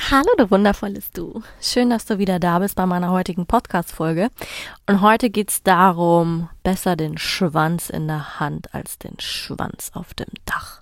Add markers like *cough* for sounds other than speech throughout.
Hallo, du wundervolles Du. Schön, dass du wieder da bist bei meiner heutigen Podcast-Folge. Und heute geht's darum, besser den Schwanz in der Hand als den Schwanz auf dem Dach.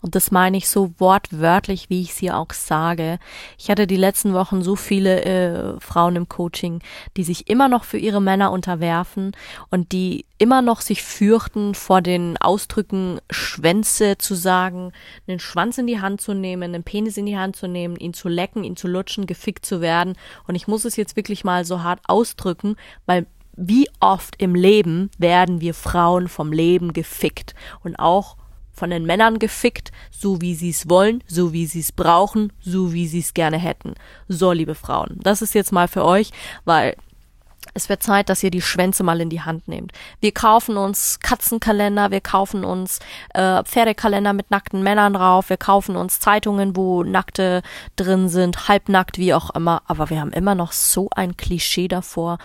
Und das meine ich so wortwörtlich, wie ich es hier auch sage. Ich hatte die letzten Wochen so viele äh, Frauen im Coaching, die sich immer noch für ihre Männer unterwerfen und die immer noch sich fürchten vor den Ausdrücken Schwänze zu sagen, einen Schwanz in die Hand zu nehmen, einen Penis in die Hand zu nehmen, ihn zu lecken, ihn zu lutschen, gefickt zu werden. Und ich muss es jetzt wirklich mal so hart ausdrücken, weil wie oft im Leben werden wir Frauen vom Leben gefickt und auch von den Männern gefickt, so wie sie es wollen, so wie sie es brauchen, so wie sie es gerne hätten. So, liebe Frauen, das ist jetzt mal für euch, weil es wird Zeit, dass ihr die Schwänze mal in die Hand nehmt. Wir kaufen uns Katzenkalender, wir kaufen uns äh, Pferdekalender mit nackten Männern drauf, wir kaufen uns Zeitungen, wo Nackte drin sind, halbnackt, wie auch immer, aber wir haben immer noch so ein Klischee davor,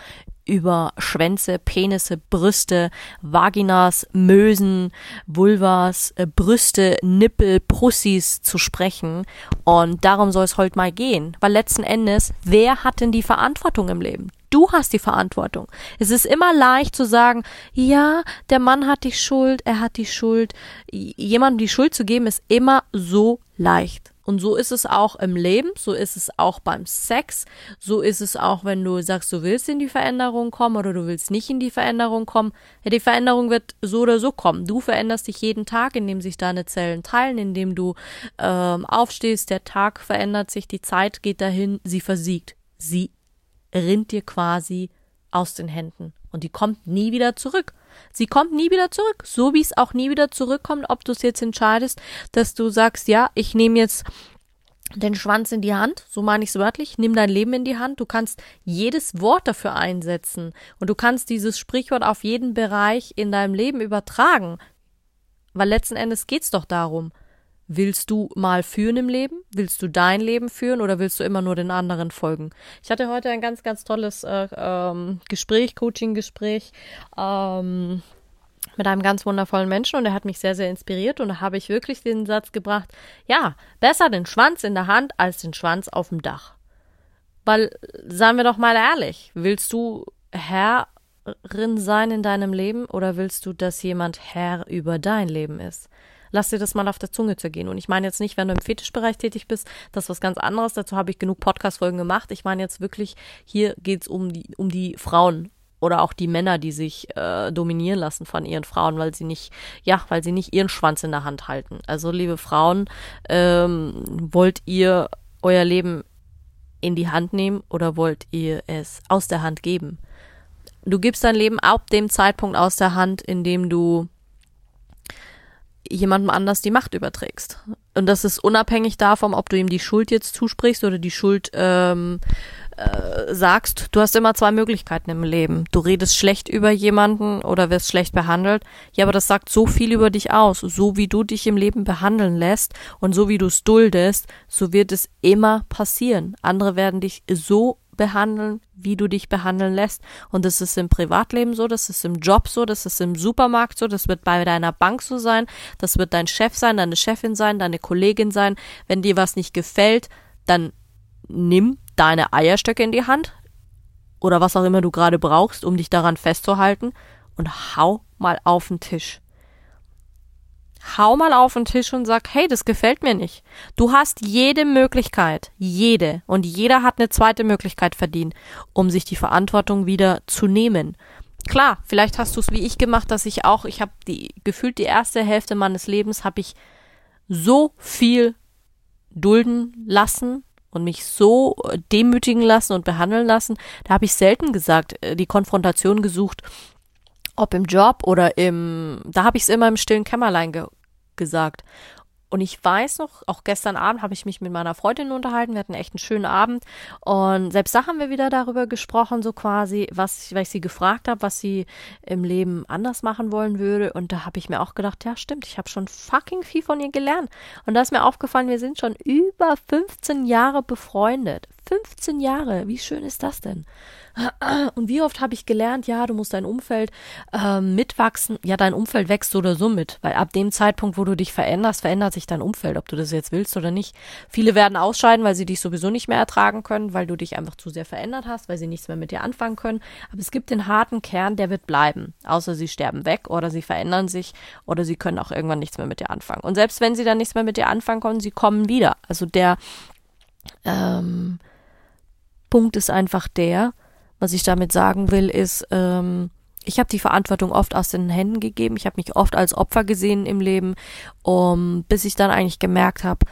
über Schwänze, Penisse, Brüste, Vaginas, Mösen, Vulvas, äh, Brüste, Nippel, Prussis zu sprechen. Und darum soll es heute mal gehen. Weil letzten Endes, wer hat denn die Verantwortung im Leben? Du hast die Verantwortung. Es ist immer leicht zu sagen, ja, der Mann hat die Schuld, er hat die Schuld. Jemandem die Schuld zu geben, ist immer so leicht. Und so ist es auch im Leben, so ist es auch beim Sex, so ist es auch, wenn du sagst, du willst in die Veränderung kommen oder du willst nicht in die Veränderung kommen. Ja, die Veränderung wird so oder so kommen. Du veränderst dich jeden Tag, indem sich deine Zellen teilen, indem du ähm, aufstehst, der Tag verändert sich, die Zeit geht dahin, sie versiegt. Sie rinnt dir quasi aus den Händen und die kommt nie wieder zurück. Sie kommt nie wieder zurück, so wie es auch nie wieder zurückkommt, ob du es jetzt entscheidest, dass du sagst, ja, ich nehme jetzt den Schwanz in die Hand, so meine ich es wörtlich, nimm dein Leben in die Hand, du kannst jedes Wort dafür einsetzen und du kannst dieses Sprichwort auf jeden Bereich in deinem Leben übertragen, weil letzten Endes geht's doch darum. Willst du mal führen im Leben? Willst du dein Leben führen oder willst du immer nur den anderen folgen? Ich hatte heute ein ganz, ganz tolles äh, ähm, Gespräch, Coaching-Gespräch ähm, mit einem ganz wundervollen Menschen und er hat mich sehr, sehr inspiriert und da habe ich wirklich den Satz gebracht, ja, besser den Schwanz in der Hand als den Schwanz auf dem Dach. Weil, seien wir doch mal ehrlich, willst du Herrin sein in deinem Leben oder willst du, dass jemand Herr über dein Leben ist? Lass dir das mal auf der Zunge zergehen. Und ich meine jetzt nicht, wenn du im Fetischbereich tätig bist, das ist was ganz anderes. Dazu habe ich genug Podcast-Folgen gemacht. Ich meine jetzt wirklich, hier geht's um die, um die Frauen oder auch die Männer, die sich äh, dominieren lassen von ihren Frauen, weil sie nicht, ja, weil sie nicht ihren Schwanz in der Hand halten. Also, liebe Frauen, ähm, wollt ihr euer Leben in die Hand nehmen oder wollt ihr es aus der Hand geben? Du gibst dein Leben ab dem Zeitpunkt aus der Hand, in dem du jemandem anders die Macht überträgst. Und das ist unabhängig davon, ob du ihm die Schuld jetzt zusprichst oder die Schuld ähm, äh, sagst. Du hast immer zwei Möglichkeiten im Leben. Du redest schlecht über jemanden oder wirst schlecht behandelt. Ja, aber das sagt so viel über dich aus. So wie du dich im Leben behandeln lässt und so wie du es duldest, so wird es immer passieren. Andere werden dich so behandeln, wie du dich behandeln lässt. Und das ist im Privatleben so, das ist im Job so, das ist im Supermarkt so, das wird bei deiner Bank so sein, das wird dein Chef sein, deine Chefin sein, deine Kollegin sein. Wenn dir was nicht gefällt, dann nimm deine Eierstöcke in die Hand oder was auch immer du gerade brauchst, um dich daran festzuhalten und hau mal auf den Tisch hau mal auf den Tisch und sag, hey, das gefällt mir nicht. Du hast jede Möglichkeit, jede, und jeder hat eine zweite Möglichkeit verdient, um sich die Verantwortung wieder zu nehmen. Klar, vielleicht hast du es wie ich gemacht, dass ich auch, ich habe die gefühlt die erste Hälfte meines Lebens habe ich so viel dulden lassen und mich so demütigen lassen und behandeln lassen. Da habe ich selten gesagt, äh, die Konfrontation gesucht, ob im Job oder im, da habe ich es immer im stillen Kämmerlein ge gesagt. Und ich weiß noch, auch gestern Abend habe ich mich mit meiner Freundin unterhalten. Wir hatten echt einen schönen Abend. Und selbst da haben wir wieder darüber gesprochen, so quasi, was, weil ich sie gefragt habe, was sie im Leben anders machen wollen würde. Und da habe ich mir auch gedacht, ja, stimmt, ich habe schon fucking viel von ihr gelernt. Und da ist mir aufgefallen, wir sind schon über 15 Jahre befreundet. 15 Jahre, wie schön ist das denn? Und wie oft habe ich gelernt, ja, du musst dein Umfeld äh, mitwachsen. Ja, dein Umfeld wächst oder so mit, weil ab dem Zeitpunkt, wo du dich veränderst, verändert sich dein Umfeld, ob du das jetzt willst oder nicht. Viele werden ausscheiden, weil sie dich sowieso nicht mehr ertragen können, weil du dich einfach zu sehr verändert hast, weil sie nichts mehr mit dir anfangen können. Aber es gibt den harten Kern, der wird bleiben, außer sie sterben weg oder sie verändern sich oder sie können auch irgendwann nichts mehr mit dir anfangen. Und selbst wenn sie dann nichts mehr mit dir anfangen können, sie kommen wieder. Also der ähm, Punkt ist einfach der, was ich damit sagen will, ist, ähm, ich habe die Verantwortung oft aus den Händen gegeben. Ich habe mich oft als Opfer gesehen im Leben, um, bis ich dann eigentlich gemerkt habe,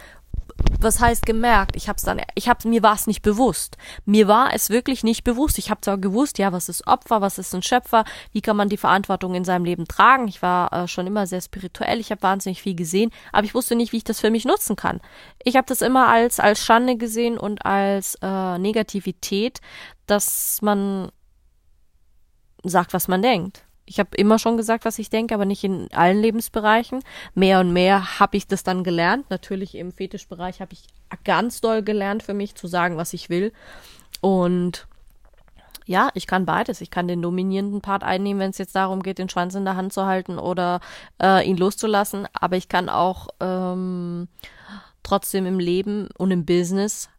was heißt gemerkt? Ich habe es dann, ich habe mir war es nicht bewusst. Mir war es wirklich nicht bewusst. Ich habe zwar gewusst, ja, was ist Opfer, was ist ein Schöpfer, wie kann man die Verantwortung in seinem Leben tragen. Ich war äh, schon immer sehr spirituell, ich habe wahnsinnig viel gesehen, aber ich wusste nicht, wie ich das für mich nutzen kann. Ich habe das immer als als Schande gesehen und als äh, Negativität, dass man sagt, was man denkt. Ich habe immer schon gesagt, was ich denke, aber nicht in allen Lebensbereichen. Mehr und mehr habe ich das dann gelernt. Natürlich im Fetischbereich habe ich ganz doll gelernt für mich zu sagen, was ich will. Und ja, ich kann beides. Ich kann den dominierenden Part einnehmen, wenn es jetzt darum geht, den Schwanz in der Hand zu halten oder äh, ihn loszulassen. Aber ich kann auch ähm, trotzdem im Leben und im Business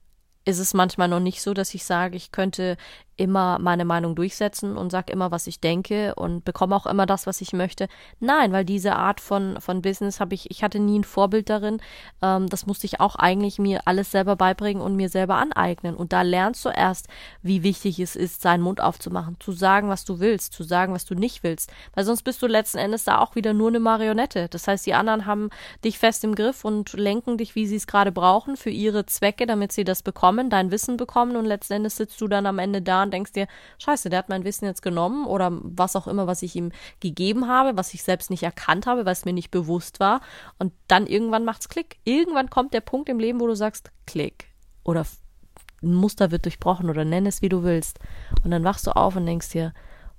ist es manchmal noch nicht so, dass ich sage, ich könnte immer meine Meinung durchsetzen und sage immer, was ich denke und bekomme auch immer das, was ich möchte. Nein, weil diese Art von, von Business habe ich, ich hatte nie ein Vorbild darin. Ähm, das musste ich auch eigentlich mir alles selber beibringen und mir selber aneignen. Und da lernst du erst, wie wichtig es ist, seinen Mund aufzumachen, zu sagen, was du willst, zu sagen, was du nicht willst. Weil sonst bist du letzten Endes da auch wieder nur eine Marionette. Das heißt, die anderen haben dich fest im Griff und lenken dich, wie sie es gerade brauchen, für ihre Zwecke, damit sie das bekommen, dein Wissen bekommen und letzten Endes sitzt du dann am Ende da und denkst dir, scheiße, der hat mein Wissen jetzt genommen oder was auch immer, was ich ihm gegeben habe, was ich selbst nicht erkannt habe, es mir nicht bewusst war. Und dann irgendwann macht's Klick. Irgendwann kommt der Punkt im Leben, wo du sagst, Klick. Oder ein Muster wird durchbrochen oder nenn es, wie du willst. Und dann wachst du auf und denkst dir,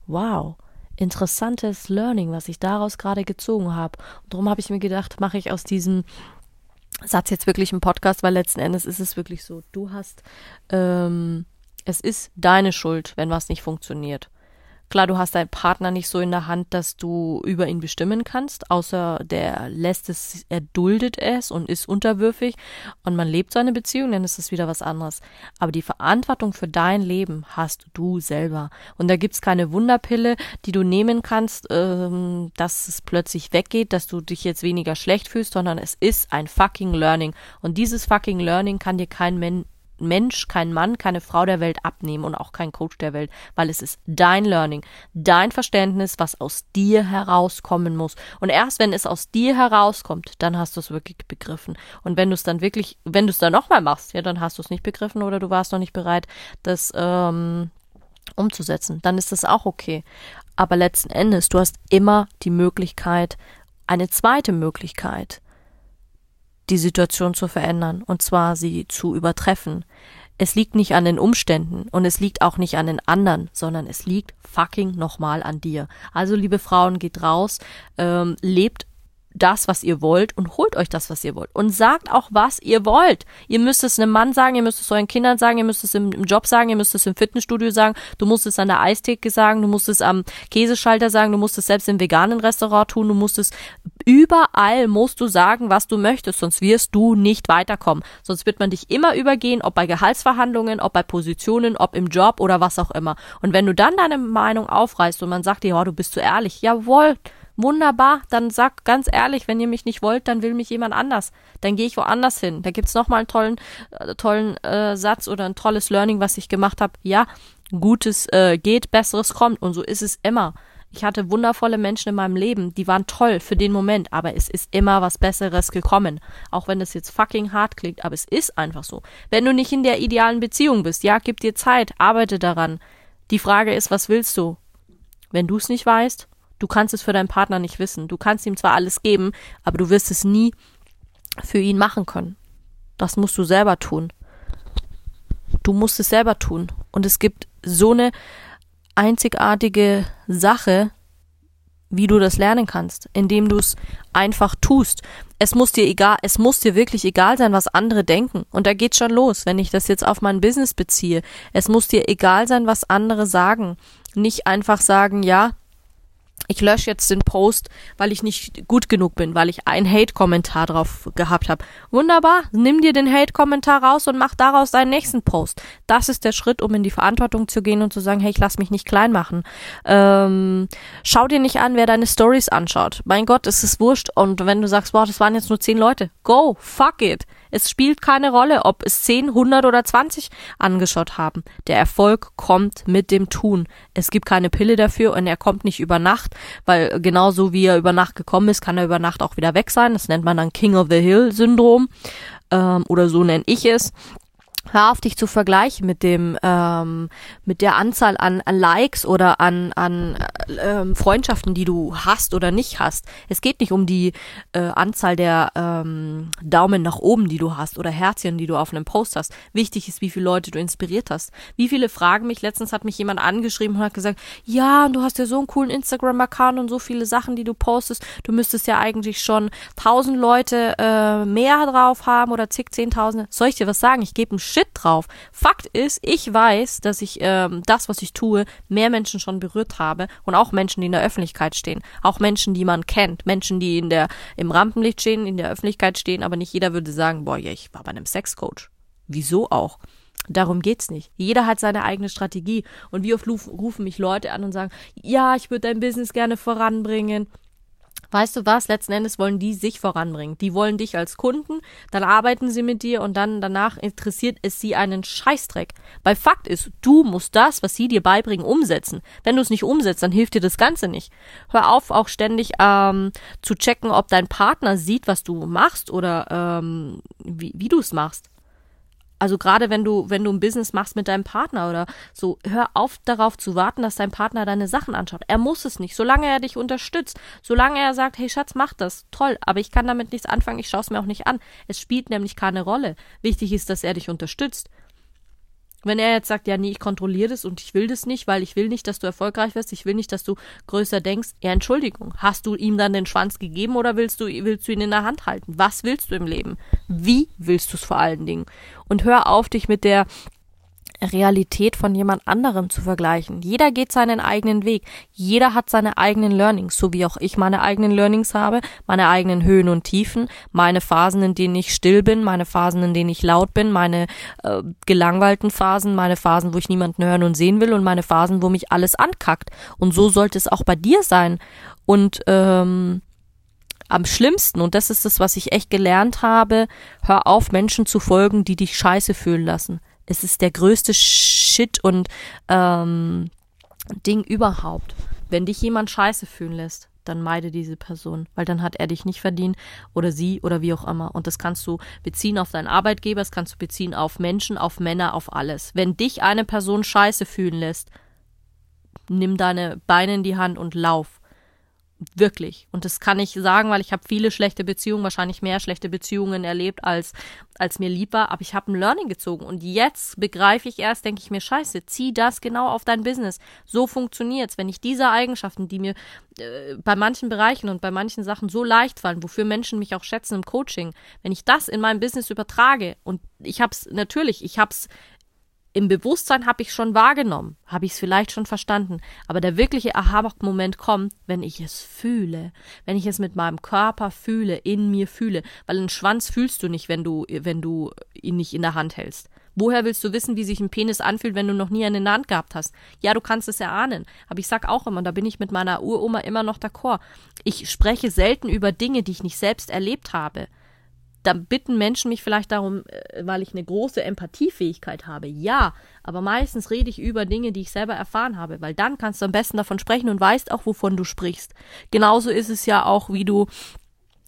wow, interessantes Learning, was ich daraus gerade gezogen habe. Und darum habe ich mir gedacht, mache ich aus diesem Satz jetzt wirklich einen Podcast, weil letzten Endes ist es wirklich so, du hast ähm, es ist deine Schuld, wenn was nicht funktioniert. Klar, du hast deinen Partner nicht so in der Hand, dass du über ihn bestimmen kannst, außer der lässt es, er duldet es und ist unterwürfig und man lebt seine Beziehung, dann ist es wieder was anderes. Aber die Verantwortung für dein Leben hast du selber. Und da gibt's keine Wunderpille, die du nehmen kannst, ähm, dass es plötzlich weggeht, dass du dich jetzt weniger schlecht fühlst, sondern es ist ein fucking Learning. Und dieses fucking Learning kann dir kein Mensch Mensch, kein Mann, keine Frau der Welt abnehmen und auch kein Coach der Welt, weil es ist dein Learning, dein Verständnis, was aus dir herauskommen muss. Und erst wenn es aus dir herauskommt, dann hast du es wirklich begriffen. Und wenn du es dann wirklich, wenn du es dann nochmal machst, ja, dann hast du es nicht begriffen oder du warst noch nicht bereit, das ähm, umzusetzen. Dann ist das auch okay. Aber letzten Endes, du hast immer die Möglichkeit, eine zweite Möglichkeit die Situation zu verändern, und zwar sie zu übertreffen. Es liegt nicht an den Umständen und es liegt auch nicht an den anderen, sondern es liegt fucking nochmal an dir. Also liebe Frauen, geht raus, ähm, lebt das, was ihr wollt und holt euch das, was ihr wollt. Und sagt auch, was ihr wollt. Ihr müsst es einem Mann sagen, ihr müsst es euren Kindern sagen, ihr müsst es im, im, Job sagen, ihr müsst es im Fitnessstudio sagen, du musst es an der Eistheke sagen, du musst es am Käseschalter sagen, du musst es selbst im veganen Restaurant tun, du musst es überall musst du sagen, was du möchtest, sonst wirst du nicht weiterkommen. Sonst wird man dich immer übergehen, ob bei Gehaltsverhandlungen, ob bei Positionen, ob im Job oder was auch immer. Und wenn du dann deine Meinung aufreißt und man sagt dir, oh, du bist zu ehrlich, jawohl, Wunderbar, dann sag ganz ehrlich, wenn ihr mich nicht wollt, dann will mich jemand anders. Dann gehe ich woanders hin. Da gibt's noch mal einen tollen, äh, tollen äh, Satz oder ein tolles Learning, was ich gemacht habe. Ja, Gutes äh, geht, Besseres kommt. Und so ist es immer. Ich hatte wundervolle Menschen in meinem Leben, die waren toll für den Moment, aber es ist immer was Besseres gekommen. Auch wenn das jetzt fucking hart klingt, aber es ist einfach so. Wenn du nicht in der idealen Beziehung bist, ja, gib dir Zeit, arbeite daran. Die Frage ist, was willst du? Wenn du es nicht weißt, Du kannst es für deinen Partner nicht wissen. Du kannst ihm zwar alles geben, aber du wirst es nie für ihn machen können. Das musst du selber tun. Du musst es selber tun. Und es gibt so eine einzigartige Sache, wie du das lernen kannst, indem du es einfach tust. Es muss dir egal, es muss dir wirklich egal sein, was andere denken. Und da geht's schon los, wenn ich das jetzt auf mein Business beziehe. Es muss dir egal sein, was andere sagen. Nicht einfach sagen, ja, ich lösche jetzt den Post, weil ich nicht gut genug bin, weil ich einen Hate-Kommentar drauf gehabt habe. Wunderbar, nimm dir den Hate-Kommentar raus und mach daraus deinen nächsten Post. Das ist der Schritt, um in die Verantwortung zu gehen und zu sagen, hey, ich lass mich nicht klein machen. Ähm, schau dir nicht an, wer deine Stories anschaut. Mein Gott, es ist wurscht. Und wenn du sagst, boah, das waren jetzt nur zehn Leute, go, fuck it. Es spielt keine Rolle, ob es 10, 100 oder 20 angeschaut haben. Der Erfolg kommt mit dem Tun. Es gibt keine Pille dafür und er kommt nicht über Nacht, weil genauso wie er über Nacht gekommen ist, kann er über Nacht auch wieder weg sein. Das nennt man dann King of the Hill Syndrom ähm, oder so nenne ich es. Hör auf, dich zu vergleichen mit dem, ähm, mit der Anzahl an, an Likes oder an, an ähm, Freundschaften, die du hast oder nicht hast. Es geht nicht um die äh, Anzahl der ähm, Daumen nach oben, die du hast oder Herzchen, die du auf einem Post hast. Wichtig ist, wie viele Leute du inspiriert hast. Wie viele fragen mich, letztens hat mich jemand angeschrieben und hat gesagt, ja, du hast ja so einen coolen Instagram-Account und so viele Sachen, die du postest. Du müsstest ja eigentlich schon tausend Leute äh, mehr drauf haben oder zig, zehntausende. Soll ich dir was sagen? Ich gebe einen Shit drauf. Fakt ist, ich weiß, dass ich ähm, das, was ich tue, mehr Menschen schon berührt habe und auch Menschen, die in der Öffentlichkeit stehen, auch Menschen, die man kennt, Menschen, die in der im Rampenlicht stehen, in der Öffentlichkeit stehen, aber nicht jeder würde sagen, boah, ja, ich war bei einem Sexcoach. Wieso auch? Darum geht's nicht. Jeder hat seine eigene Strategie. Und wie oft rufen mich Leute an und sagen, ja, ich würde dein Business gerne voranbringen. Weißt du was? Letzten Endes wollen die sich voranbringen. Die wollen dich als Kunden, dann arbeiten sie mit dir und dann danach interessiert es sie einen Scheißdreck. Weil Fakt ist, du musst das, was sie dir beibringen, umsetzen. Wenn du es nicht umsetzt, dann hilft dir das Ganze nicht. Hör auf, auch ständig ähm, zu checken, ob dein Partner sieht, was du machst oder ähm, wie, wie du es machst. Also gerade wenn du, wenn du ein Business machst mit deinem Partner oder so, hör auf darauf zu warten, dass dein Partner deine Sachen anschaut. Er muss es nicht, solange er dich unterstützt, solange er sagt, hey Schatz, mach das, toll, aber ich kann damit nichts anfangen, ich schaue es mir auch nicht an. Es spielt nämlich keine Rolle. Wichtig ist, dass er dich unterstützt. Wenn er jetzt sagt, ja, nee, ich kontrolliere das und ich will das nicht, weil ich will nicht, dass du erfolgreich wirst, ich will nicht, dass du größer denkst, ja, Entschuldigung, hast du ihm dann den Schwanz gegeben oder willst du, willst du ihn in der Hand halten? Was willst du im Leben? Wie willst du es vor allen Dingen? Und hör auf, dich mit der Realität von jemand anderem zu vergleichen. Jeder geht seinen eigenen Weg. Jeder hat seine eigenen Learnings, so wie auch ich meine eigenen Learnings habe, meine eigenen Höhen und Tiefen, meine Phasen, in denen ich still bin, meine Phasen, in denen ich laut bin, meine äh, gelangweilten Phasen, meine Phasen, wo ich niemanden hören und sehen will und meine Phasen, wo mich alles ankackt. Und so sollte es auch bei dir sein. Und ähm, am schlimmsten, und das ist das, was ich echt gelernt habe, hör auf, Menschen zu folgen, die dich scheiße fühlen lassen. Es ist der größte Shit und ähm, Ding überhaupt. Wenn dich jemand scheiße fühlen lässt, dann meide diese Person, weil dann hat er dich nicht verdient oder sie oder wie auch immer. Und das kannst du beziehen auf deinen Arbeitgeber, das kannst du beziehen auf Menschen, auf Männer, auf alles. Wenn dich eine Person scheiße fühlen lässt, nimm deine Beine in die Hand und lauf. Wirklich. Und das kann ich sagen, weil ich habe viele schlechte Beziehungen, wahrscheinlich mehr schlechte Beziehungen erlebt, als, als mir lieb war. Aber ich habe ein Learning gezogen. Und jetzt begreife ich erst, denke ich mir, scheiße, zieh das genau auf dein Business. So funktioniert's. Wenn ich diese Eigenschaften, die mir äh, bei manchen Bereichen und bei manchen Sachen so leicht fallen, wofür Menschen mich auch schätzen im Coaching, wenn ich das in meinem Business übertrage und ich habe es natürlich, ich habe es im Bewusstsein habe ich schon wahrgenommen, habe ich es vielleicht schon verstanden, aber der wirkliche Aha-Moment kommt, wenn ich es fühle, wenn ich es mit meinem Körper fühle, in mir fühle, weil einen Schwanz fühlst du nicht, wenn du, wenn du ihn nicht in der Hand hältst. Woher willst du wissen, wie sich ein Penis anfühlt, wenn du noch nie einen in der Hand gehabt hast? Ja, du kannst es erahnen. Aber ich sag auch immer, da bin ich mit meiner Uroma immer noch d'accord. Ich spreche selten über Dinge, die ich nicht selbst erlebt habe da bitten Menschen mich vielleicht darum, äh, weil ich eine große Empathiefähigkeit habe. Ja, aber meistens rede ich über Dinge, die ich selber erfahren habe, weil dann kannst du am besten davon sprechen und weißt auch, wovon du sprichst. Genauso ist es ja auch, wie du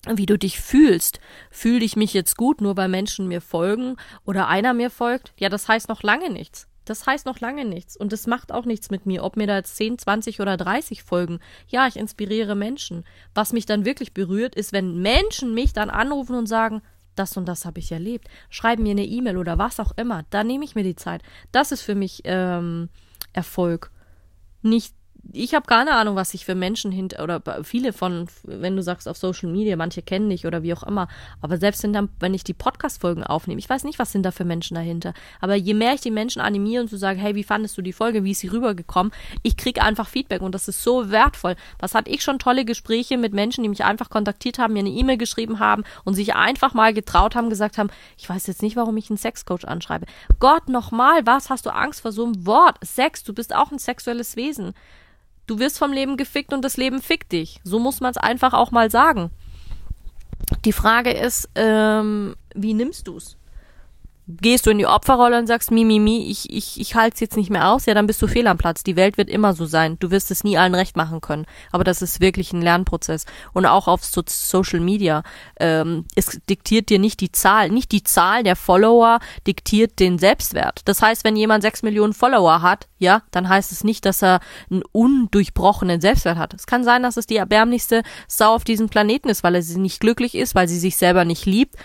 wie du dich fühlst. Fühle ich mich jetzt gut, nur weil Menschen mir folgen oder einer mir folgt? Ja, das heißt noch lange nichts. Das heißt noch lange nichts. Und es macht auch nichts mit mir, ob mir da jetzt 10, 20 oder 30 folgen. Ja, ich inspiriere Menschen. Was mich dann wirklich berührt, ist, wenn Menschen mich dann anrufen und sagen, das und das habe ich erlebt. Schreib mir eine E-Mail oder was auch immer. Da nehme ich mir die Zeit. Das ist für mich ähm, Erfolg. Nicht ich habe keine Ahnung, was sich für Menschen hinter oder viele von, wenn du sagst auf Social Media, manche kennen dich oder wie auch immer. Aber selbst wenn, dann, wenn ich die Podcast-Folgen aufnehme, ich weiß nicht, was sind da für Menschen dahinter. Aber je mehr ich die Menschen animiere und zu sagen, hey, wie fandest du die Folge, wie ist sie rübergekommen, ich kriege einfach Feedback und das ist so wertvoll. Was hatte ich schon tolle Gespräche mit Menschen, die mich einfach kontaktiert haben, mir eine E-Mail geschrieben haben und sich einfach mal getraut haben, gesagt haben, ich weiß jetzt nicht, warum ich einen Sexcoach anschreibe. Gott, nochmal, was hast du Angst vor so einem Wort? Sex, du bist auch ein sexuelles Wesen. Du wirst vom Leben gefickt und das Leben fickt dich. So muss man es einfach auch mal sagen. Die Frage ist, ähm, wie nimmst du's? Gehst du in die Opferrolle und sagst, mi, mi, mi, ich, ich, ich halte es jetzt nicht mehr aus, ja, dann bist du fehl am Platz. Die Welt wird immer so sein. Du wirst es nie allen recht machen können. Aber das ist wirklich ein Lernprozess. Und auch auf so Social Media. Ähm, es diktiert dir nicht die Zahl. Nicht die Zahl der Follower diktiert den Selbstwert. Das heißt, wenn jemand sechs Millionen Follower hat, ja, dann heißt es nicht, dass er einen undurchbrochenen Selbstwert hat. Es kann sein, dass es die erbärmlichste Sau auf diesem Planeten ist, weil er sie nicht glücklich ist, weil sie sich selber nicht liebt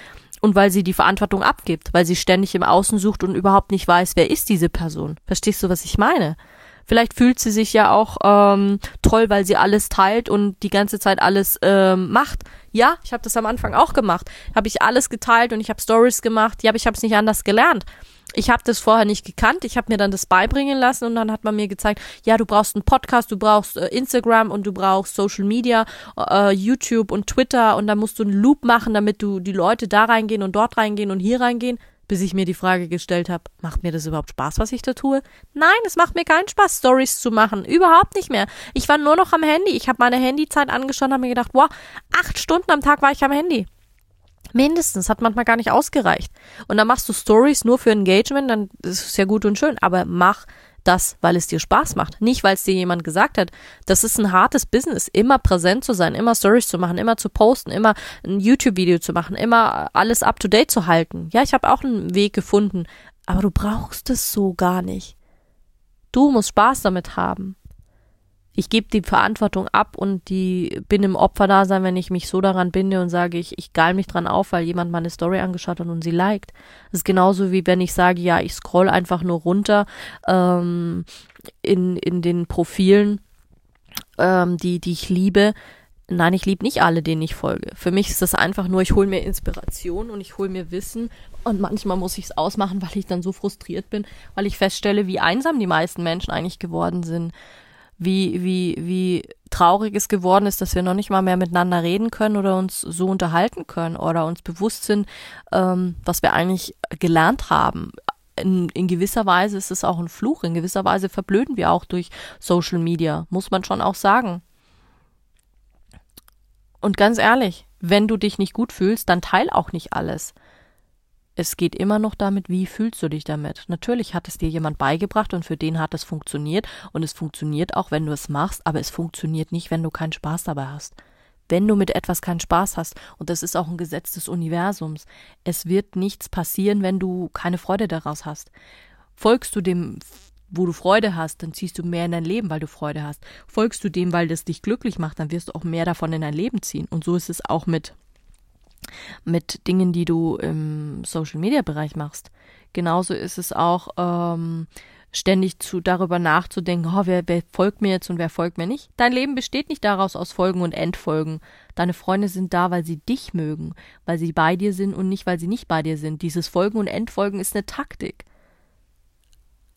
und weil sie die Verantwortung abgibt, weil sie ständig im Außen sucht und überhaupt nicht weiß, wer ist diese Person. Verstehst du, was ich meine? Vielleicht fühlt sie sich ja auch ähm, toll, weil sie alles teilt und die ganze Zeit alles ähm, macht. Ja, ich habe das am Anfang auch gemacht. Habe ich alles geteilt und ich habe Stories gemacht. Ja, aber ich habe es nicht anders gelernt ich habe das vorher nicht gekannt. Ich habe mir dann das beibringen lassen und dann hat man mir gezeigt, ja, du brauchst einen Podcast, du brauchst äh, Instagram und du brauchst Social Media, äh, YouTube und Twitter und dann musst du einen Loop machen, damit du die Leute da reingehen und dort reingehen und hier reingehen, bis ich mir die Frage gestellt habe, macht mir das überhaupt Spaß, was ich da tue? Nein, es macht mir keinen Spaß, Stories zu machen. Überhaupt nicht mehr. Ich war nur noch am Handy. Ich habe meine Handyzeit angeschaut und habe mir gedacht, wow, acht Stunden am Tag war ich am Handy. Mindestens, hat manchmal gar nicht ausgereicht. Und dann machst du Stories nur für Engagement, dann ist es ja gut und schön, aber mach das, weil es dir Spaß macht. Nicht, weil es dir jemand gesagt hat. Das ist ein hartes Business, immer präsent zu sein, immer Stories zu machen, immer zu posten, immer ein YouTube-Video zu machen, immer alles up-to-date zu halten. Ja, ich habe auch einen Weg gefunden, aber du brauchst es so gar nicht. Du musst Spaß damit haben ich gebe die Verantwortung ab und die bin im Opferdasein, wenn ich mich so daran binde und sage, ich, ich geil mich dran auf, weil jemand meine Story angeschaut hat und sie liked. Das ist genauso wie wenn ich sage, ja, ich scroll einfach nur runter ähm, in, in den Profilen, ähm, die, die ich liebe. Nein, ich liebe nicht alle, denen ich folge. Für mich ist das einfach nur, ich hole mir Inspiration und ich hole mir Wissen und manchmal muss ich es ausmachen, *laughs* weil ich dann so frustriert bin, weil ich feststelle, wie einsam die meisten Menschen eigentlich geworden sind wie, wie, wie traurig es geworden ist, dass wir noch nicht mal mehr miteinander reden können oder uns so unterhalten können oder uns bewusst sind, ähm, was wir eigentlich gelernt haben. In, in gewisser Weise ist es auch ein Fluch, in gewisser Weise verblöden wir auch durch Social Media, muss man schon auch sagen. Und ganz ehrlich, wenn du dich nicht gut fühlst, dann teil auch nicht alles es geht immer noch damit, wie fühlst du dich damit? Natürlich hat es dir jemand beigebracht und für den hat es funktioniert und es funktioniert auch, wenn du es machst, aber es funktioniert nicht, wenn du keinen Spaß dabei hast. Wenn du mit etwas keinen Spaß hast, und das ist auch ein Gesetz des Universums, es wird nichts passieren, wenn du keine Freude daraus hast. Folgst du dem, wo du Freude hast, dann ziehst du mehr in dein Leben, weil du Freude hast. Folgst du dem, weil das dich glücklich macht, dann wirst du auch mehr davon in dein Leben ziehen. Und so ist es auch mit mit Dingen, die du im Social Media Bereich machst. Genauso ist es auch ähm, ständig zu darüber nachzudenken, oh, wer, wer folgt mir jetzt und wer folgt mir nicht. Dein Leben besteht nicht daraus aus Folgen und Endfolgen. Deine Freunde sind da, weil sie dich mögen, weil sie bei dir sind und nicht, weil sie nicht bei dir sind. Dieses Folgen und Endfolgen ist eine Taktik.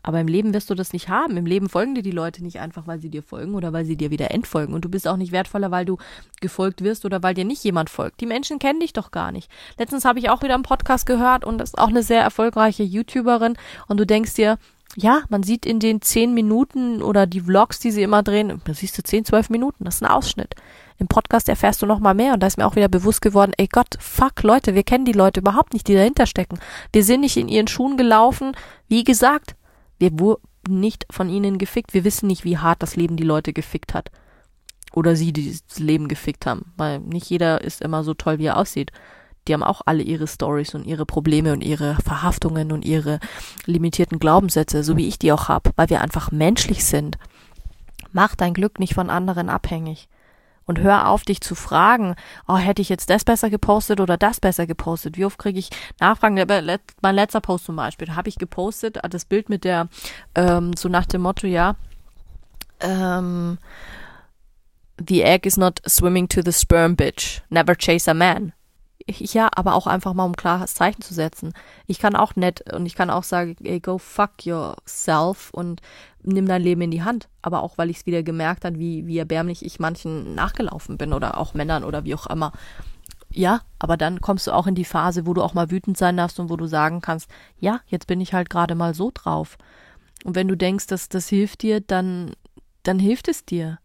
Aber im Leben wirst du das nicht haben. Im Leben folgen dir die Leute nicht einfach, weil sie dir folgen oder weil sie dir wieder entfolgen. Und du bist auch nicht wertvoller, weil du gefolgt wirst oder weil dir nicht jemand folgt. Die Menschen kennen dich doch gar nicht. Letztens habe ich auch wieder einen Podcast gehört und das ist auch eine sehr erfolgreiche YouTuberin. Und du denkst dir, ja, man sieht in den zehn Minuten oder die Vlogs, die sie immer drehen, da siehst du zehn, zwölf Minuten. Das ist ein Ausschnitt. Im Podcast erfährst du noch mal mehr und da ist mir auch wieder bewusst geworden, ey Gott, fuck Leute, wir kennen die Leute überhaupt nicht, die dahinter stecken. Wir sind nicht in ihren Schuhen gelaufen. Wie gesagt, wir wurden nicht von ihnen gefickt. Wir wissen nicht, wie hart das Leben die Leute gefickt hat. Oder sie die das Leben gefickt haben. Weil nicht jeder ist immer so toll, wie er aussieht. Die haben auch alle ihre Stories und ihre Probleme und ihre Verhaftungen und ihre limitierten Glaubenssätze, so wie ich die auch habe, weil wir einfach menschlich sind. Mach dein Glück nicht von anderen abhängig. Und hör auf, dich zu fragen, oh, hätte ich jetzt das besser gepostet oder das besser gepostet? Wie oft kriege ich Nachfragen? Mein letzter Post zum Beispiel, habe ich gepostet, das Bild mit der, ähm, so nach dem Motto, ja, ähm, The egg is not swimming to the sperm bitch. Never chase a man ja, aber auch einfach mal um klares Zeichen zu setzen. Ich kann auch nett und ich kann auch sagen, ey, go fuck yourself und nimm dein Leben in die Hand. Aber auch, weil ich es wieder gemerkt habe, wie, wie erbärmlich ich manchen nachgelaufen bin oder auch Männern oder wie auch immer. Ja, aber dann kommst du auch in die Phase, wo du auch mal wütend sein darfst und wo du sagen kannst, ja, jetzt bin ich halt gerade mal so drauf. Und wenn du denkst, dass das hilft dir, dann, dann hilft es dir.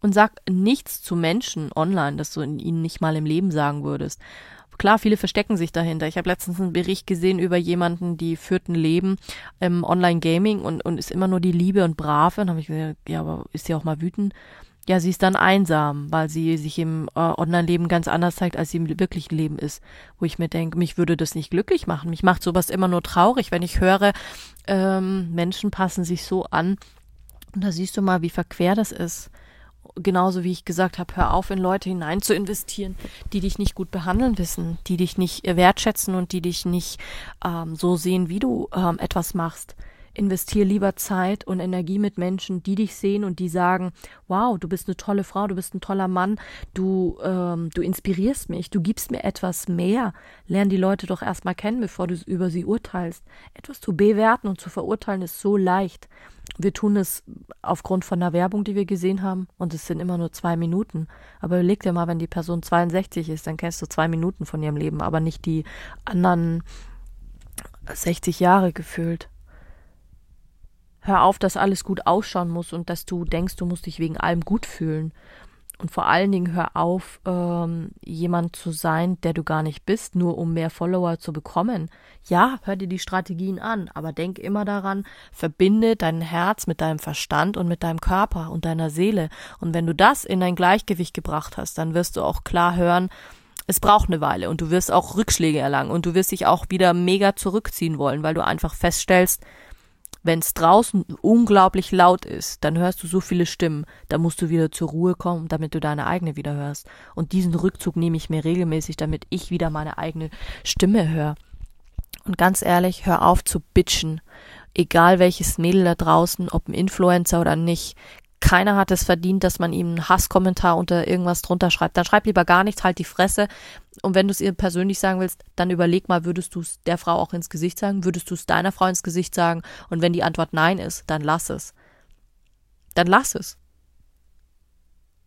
Und sag nichts zu Menschen online, das du ihnen nicht mal im Leben sagen würdest. Klar, viele verstecken sich dahinter. Ich habe letztens einen Bericht gesehen über jemanden, die führt ein Leben im Online-Gaming und, und ist immer nur die Liebe und Brave. Und habe ich gesagt, ja, aber ist sie auch mal wütend? Ja, sie ist dann einsam, weil sie sich im äh, Online-Leben ganz anders zeigt, als sie im wirklichen Leben ist. Wo ich mir denke, mich würde das nicht glücklich machen. Mich macht sowas immer nur traurig, wenn ich höre, ähm, Menschen passen sich so an. Und da siehst du mal, wie verquer das ist genauso wie ich gesagt habe, hör auf, in Leute hinein zu investieren, die dich nicht gut behandeln wissen, die dich nicht wertschätzen und die dich nicht ähm, so sehen, wie du ähm, etwas machst. Investier lieber Zeit und Energie mit Menschen, die dich sehen und die sagen, wow, du bist eine tolle Frau, du bist ein toller Mann, du, ähm, du inspirierst mich, du gibst mir etwas mehr. Lern die Leute doch erstmal kennen, bevor du über sie urteilst. Etwas zu bewerten und zu verurteilen ist so leicht wir tun es aufgrund von der Werbung, die wir gesehen haben, und es sind immer nur zwei Minuten. Aber überleg dir mal, wenn die Person 62 ist, dann kennst du zwei Minuten von ihrem Leben, aber nicht die anderen 60 Jahre gefühlt. Hör auf, dass alles gut ausschauen muss und dass du denkst, du musst dich wegen allem gut fühlen. Und vor allen Dingen hör auf, ähm, jemand zu sein, der du gar nicht bist, nur um mehr Follower zu bekommen. Ja, hör dir die Strategien an, aber denk immer daran, verbinde dein Herz mit deinem Verstand und mit deinem Körper und deiner Seele. Und wenn du das in ein Gleichgewicht gebracht hast, dann wirst du auch klar hören, es braucht eine Weile und du wirst auch Rückschläge erlangen und du wirst dich auch wieder mega zurückziehen wollen, weil du einfach feststellst, wenn es draußen unglaublich laut ist, dann hörst du so viele Stimmen, da musst du wieder zur Ruhe kommen, damit du deine eigene wieder hörst. Und diesen Rückzug nehme ich mir regelmäßig, damit ich wieder meine eigene Stimme höre. Und ganz ehrlich, hör auf zu bitchen. Egal welches Mädel da draußen, ob ein Influencer oder nicht, keiner hat es verdient, dass man ihm einen Hasskommentar unter irgendwas drunter schreibt. Dann schreib lieber gar nichts, halt die Fresse. Und wenn du es ihr persönlich sagen willst, dann überleg mal, würdest du es der Frau auch ins Gesicht sagen? Würdest du es deiner Frau ins Gesicht sagen? Und wenn die Antwort nein ist, dann lass es. Dann lass es.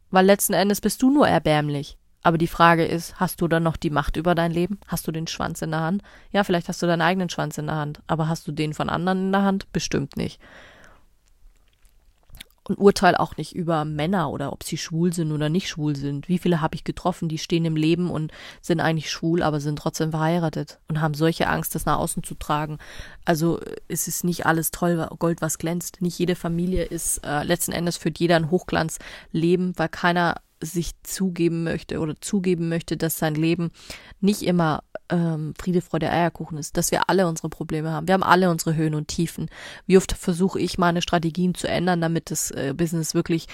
Weil letzten Endes bist du nur erbärmlich. Aber die Frage ist, hast du dann noch die Macht über dein Leben? Hast du den Schwanz in der Hand? Ja, vielleicht hast du deinen eigenen Schwanz in der Hand, aber hast du den von anderen in der Hand? Bestimmt nicht und urteile auch nicht über Männer oder ob sie schwul sind oder nicht schwul sind. Wie viele habe ich getroffen, die stehen im Leben und sind eigentlich schwul, aber sind trotzdem verheiratet und haben solche Angst, das nach außen zu tragen. Also es ist nicht alles toll, Gold, was glänzt. Nicht jede Familie ist äh, letzten Endes führt jeder ein Hochglanzleben, weil keiner sich zugeben möchte oder zugeben möchte, dass sein Leben nicht immer ähm, Friede, Freude, Eierkuchen ist, dass wir alle unsere Probleme haben. Wir haben alle unsere Höhen und Tiefen. Wie oft versuche ich meine Strategien zu ändern, damit das äh, Business wirklich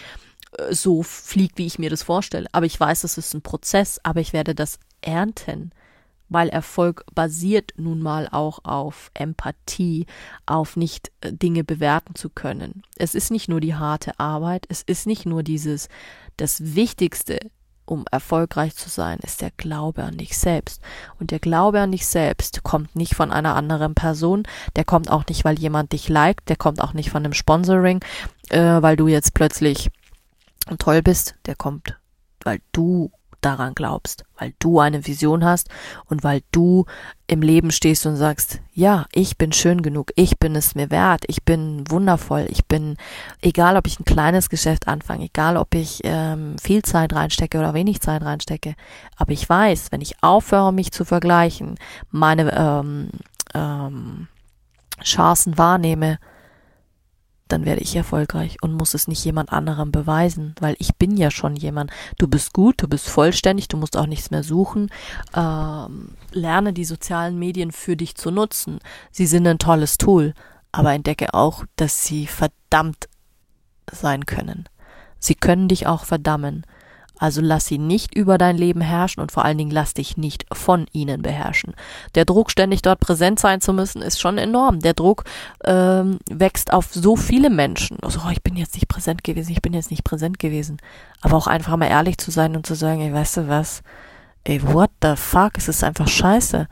äh, so fliegt, wie ich mir das vorstelle. Aber ich weiß, das ist ein Prozess, aber ich werde das ernten weil Erfolg basiert nun mal auch auf Empathie, auf nicht äh, Dinge bewerten zu können. Es ist nicht nur die harte Arbeit, es ist nicht nur dieses, das Wichtigste, um erfolgreich zu sein, ist der Glaube an dich selbst. Und der Glaube an dich selbst kommt nicht von einer anderen Person, der kommt auch nicht, weil jemand dich liked, der kommt auch nicht von einem Sponsoring, äh, weil du jetzt plötzlich toll bist, der kommt, weil du daran glaubst, weil du eine Vision hast und weil du im Leben stehst und sagst, ja, ich bin schön genug, ich bin es mir wert, ich bin wundervoll, ich bin, egal ob ich ein kleines Geschäft anfange, egal ob ich ähm, viel Zeit reinstecke oder wenig Zeit reinstecke, aber ich weiß, wenn ich aufhöre, mich zu vergleichen, meine ähm, ähm, Chancen wahrnehme, dann werde ich erfolgreich und muss es nicht jemand anderem beweisen, weil ich bin ja schon jemand. Du bist gut, du bist vollständig, du musst auch nichts mehr suchen. Ähm, lerne die sozialen Medien für dich zu nutzen. Sie sind ein tolles Tool, aber entdecke auch, dass sie verdammt sein können. Sie können dich auch verdammen. Also lass sie nicht über dein Leben herrschen und vor allen Dingen lass dich nicht von ihnen beherrschen. Der Druck, ständig dort präsent sein zu müssen, ist schon enorm. Der Druck ähm, wächst auf so viele Menschen. Also, oh, ich bin jetzt nicht präsent gewesen, ich bin jetzt nicht präsent gewesen. Aber auch einfach mal ehrlich zu sein und zu sagen, ey, weißt du was? Ey, what the fuck? Es ist einfach scheiße.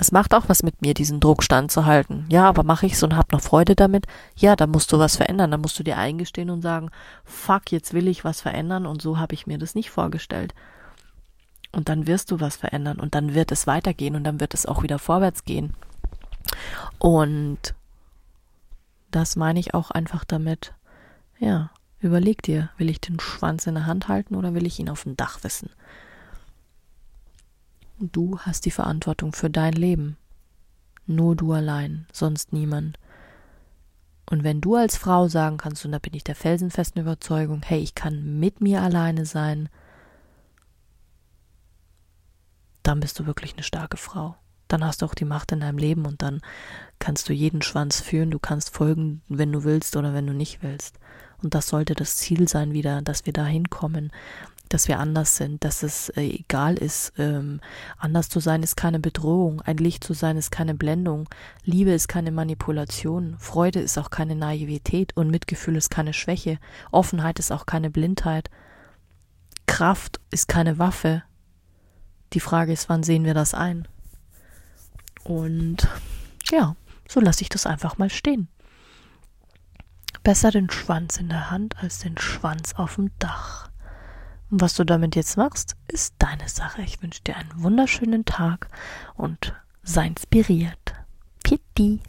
Es macht auch was mit mir, diesen Druck standzuhalten. Ja, aber mache ich's und hab noch Freude damit? Ja, da musst du was verändern. Da musst du dir eingestehen und sagen, fuck, jetzt will ich was verändern und so habe ich mir das nicht vorgestellt. Und dann wirst du was verändern und dann wird es weitergehen und dann wird es auch wieder vorwärts gehen. Und das meine ich auch einfach damit, ja, überleg dir, will ich den Schwanz in der Hand halten oder will ich ihn auf dem Dach wissen? Du hast die Verantwortung für dein Leben. Nur du allein, sonst niemand. Und wenn du als Frau sagen kannst, und da bin ich der felsenfesten Überzeugung, hey, ich kann mit mir alleine sein, dann bist du wirklich eine starke Frau. Dann hast du auch die Macht in deinem Leben und dann kannst du jeden Schwanz führen, du kannst folgen, wenn du willst oder wenn du nicht willst. Und das sollte das Ziel sein wieder, dass wir da hinkommen, dass wir anders sind, dass es äh, egal ist. Ähm, anders zu sein ist keine Bedrohung, ein Licht zu sein ist keine Blendung, Liebe ist keine Manipulation, Freude ist auch keine Naivität und Mitgefühl ist keine Schwäche, Offenheit ist auch keine Blindheit, Kraft ist keine Waffe. Die Frage ist, wann sehen wir das ein? Und ja, so lasse ich das einfach mal stehen. Besser den Schwanz in der Hand als den Schwanz auf dem Dach. Und was du damit jetzt machst, ist deine Sache. Ich wünsche dir einen wunderschönen Tag und sei inspiriert. Pitti.